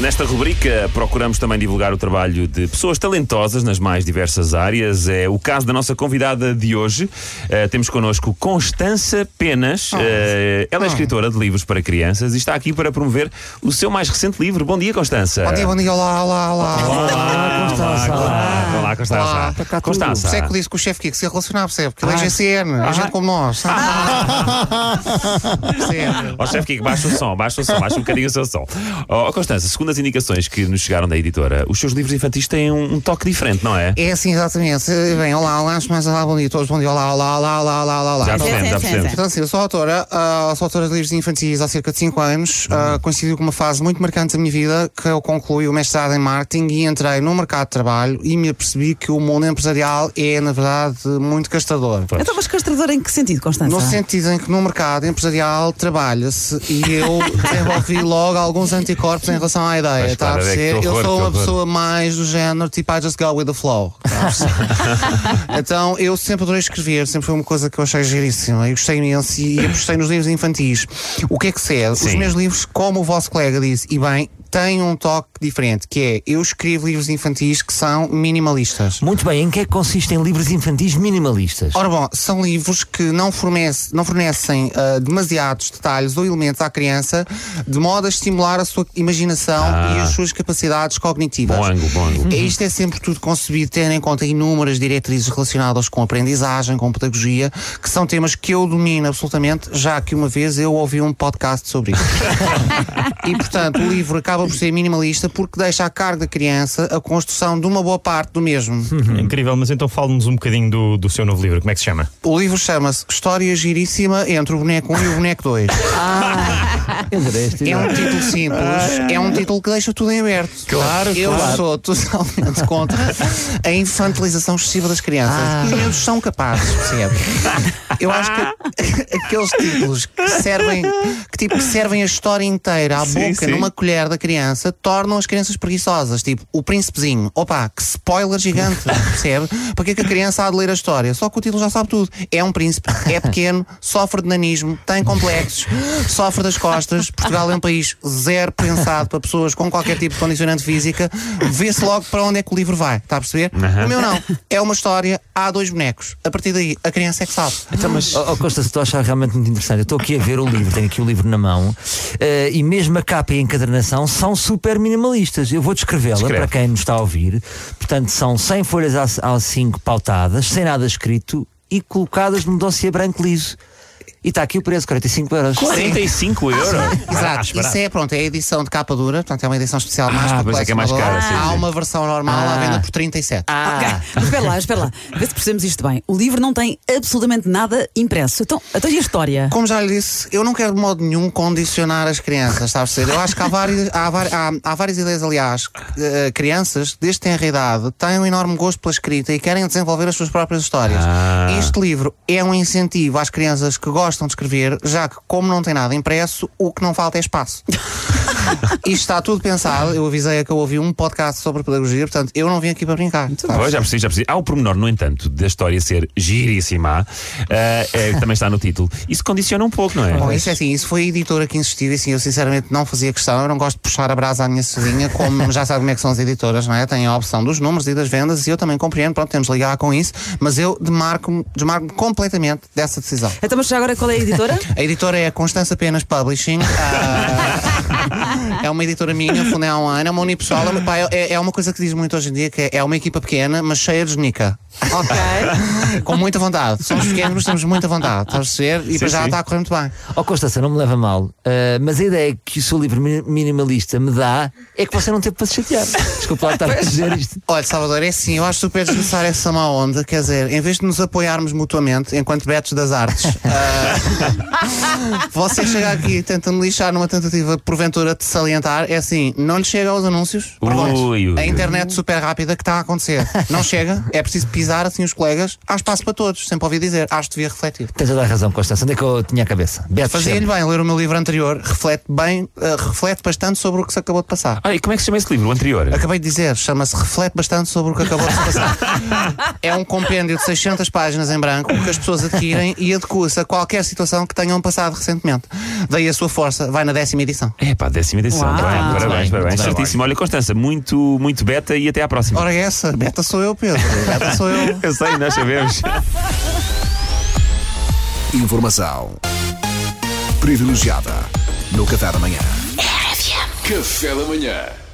Nesta rubrica procuramos também divulgar o trabalho de pessoas talentosas nas mais diversas áreas. É o caso da nossa convidada de hoje. Uh, temos connosco Constança Penas. Uh, ela é escritora de livros para crianças e está aqui para promover o seu mais recente livro. Bom dia, Constança. Bom dia, bom dia, olá, olá, olá. Olá, Constança. Olá, olá, Constança. Olá. Constança. Percebe que disse que o chefe Kiko se ia relacionar, percebe? Porque ele é GCN, é gente como nós. Ó chefe Kiko, baixa o som, baixa o som, baixa um bocadinho o seu som. Ó Constança, segundo as indicações que nos chegaram da editora, os seus livros infantis têm um, um toque diferente, não é? É assim, exatamente. Bem, olá, olá, mais olá, bom dia todos, bom dia, olá, olá, olá, olá, olá, olá. Já percebemos, já sim, sim, percebemos. Então, assim, eu sou autora, ah, sou autora de livros infantis há cerca de 5 anos. ah, coincidiu com uma fase muito marcante da minha vida, que eu concluí o mestrado em marketing e entrei no mercado de trabalho e me apercebi que o mundo empresarial é, na verdade, muito gastador. Então, mas castrador em que sentido, Constança? No sentido em que no mercado empresarial trabalha-se e eu desenvolvi logo alguns anticorpos em relação à ideia. Está a é perceber? eu sou uma pessoa mais do género tipo I just go with the flow. Perceber? então eu sempre adorei escrever, sempre foi uma coisa que eu achei giríssima e gostei imenso e apostei nos livros infantis. O que é que cede? Os Sim. meus livros, como o vosso colega disse, e bem, têm um toque diferente, que é eu escrevo livros infantis que são minimalistas. Muito bem, em que é que consistem livros infantis minimalistas? Ora bom, são livros que não, fornece, não fornecem ah, demasiados detalhes ou elementos à criança de modo a estimular a sua imaginação Ah. e as suas capacidades cognitivas. Bom ângulo, bom ângulo. É, Isto é sempre tudo concebido tendo em conta inúmeras diretrizes relacionadas com aprendizagem, com pedagogia, que são temas que eu domino absolutamente, já que uma vez eu ouvi um podcast sobre isso. e portanto, o livro acaba por ser minimalista porque deixa a cargo da criança a construção de uma boa parte do mesmo. É incrível, mas então fale-nos um bocadinho do, do seu novo livro. Como é que se chama? O livro chama-se História Giríssima entre o Boneco 1 e o Boneco 2. Eu adorei este É um título simples, é um título que deixa tudo em aberto. Claro, Eu claro. sou totalmente contra a infantilização excessiva das crianças. Os miúdos são capazes, percebe? Eu acho que aqueles títulos que servem, que, tipo, que servem a história inteira à Sim, boca sim. numa colher da criança tornam as crianças preguiçosas. Tipo, o príncipezinho. Opa, que spoiler gigante, percebe? Para que é que a criança há de ler a história? Só que o título já sabe tudo. É um príncipe, é pequeno, sofre de nanismo, tem complexos, sofre das costas. Portugal é um país zero pensado para pessoas com qualquer tipo de condicionante física. Vê-se logo para onde é que o livro vai. Está a perceber? Aham. O meu não. É uma história, há dois bonecos. A partir daí, a criança é que sabe. Então, mas. Oh, oh, Costa, se estou a achar realmente muito interessante. Eu estou aqui a ver o livro, tenho aqui o livro na mão, eh, e mesmo a capa e a encadernação são super minimalistas. Eu vou descrevê-la para quem nos está a ouvir. Portanto, são 100 folhas A- A5 pautadas, sem nada escrito e colocadas num dossiê branco liso. E está aqui o preço, 45 euros. 45 euros? Exato, isso é, pronto, é a edição de capa dura, portanto é uma edição especial mais Ah, para pois é que é mais cara, colecionadores. sim, Há sim. uma versão normal à Ah. venda por 37. Ok, mas espera lá, espera lá. Vê se percebemos isto bem. O livro não tem absolutamente nada impresso. Então, então e a história? Como já lhe disse, eu não quero de modo nenhum condicionar as crianças, está a perceber? Eu acho que há várias, há, há- há várias ideias, aliás, que, eh, crianças, desde tenra idade, têm um enorme gosto pela escrita e querem desenvolver as suas próprias histórias. Ah. Este livro é um incentivo às crianças que gostam de escrever, já que, como não tem nada impresso, o que não falta é espaço. Isto está tudo pensado. Eu avisei que eu ouvi um podcast sobre pedagogia, portanto, eu não vim aqui para brincar. Pois, já percebi, já percebi. Há o pormenor, no entanto, da história ser giríssima, eh, é, também está no título. Isso condiciona um pouco, não é? Bom, isso é assim, isso foi a editora que insistiu e assim, eu sinceramente não fazia questão, eu não gosto de puxar a brasa à minha sozinha, como já sabe como é que são as editoras, não é? Têm a opção dos números e das vendas e eu também compreendo, pronto, temos de ligar com isso, mas eu demarco-me desmarco completamente dessa decisão. Então, mas já agora qual é a editora? A editora é a Constança Penas Publishing. ah, é uma editora minha, fundei há um ano, é uma unipessoal. é É, é uma coisa que diz muito hoje em dia, que é, é uma equipa pequena, mas cheia de genica. Ok. Com muita vontade. Somos pequenos, mas temos muita vontade. Estás a perceber? E para já sim. está a correr muito bem. Oh Constança, não me leva a mal, eh, mas a ideia que o seu livro mi- minimalista me dá é que você não teve para se chatear. Desculpa lá estar a dizer isto. Olha, Salvador, é assim, eu acho super desnecessária essa má onda. Quer dizer, em vez de nos apoiarmos mutuamente enquanto betos das artes, ah, você chega aqui tentando lixar numa tentativa, porventura, de salientar, é assim, não lhe chega aos anúncios. Ui, Pronto. ui, ui. A internet super rápida que está a acontecer. Não chega, é preciso pisar assim os colegas, há espaço para todos, sempre ouvi dizer, acho que devia refletir. Tens toda a razão, Constância. Onde é que eu tinha a cabeça? Fazia-lhe bem ler o meu livro anterior, reflete bem, eh, reflete bastante sobre o que se acabou de passar. Ah, e como é que se chama esse livro, o anterior? Acabei de dizer, chama-se Reflete Bastante sobre o que acabou de se passar. é um compêndio de 600 páginas em branco que as pessoas adquirem e adequa-se a qualquer situação que tenham passado recentemente. Daí a sua força, vai na décima edição. É pá, décima edição. Uau. Bem, parabéns, parabéns. Certíssimo. Olha, Constança, muito, muito beta e até à próxima. Ora, essa, beta sou eu, Pedro. Beta sou eu. Eu sei, nós sabemos. Informação privilegiada no Café da Manhã. Café da manhã.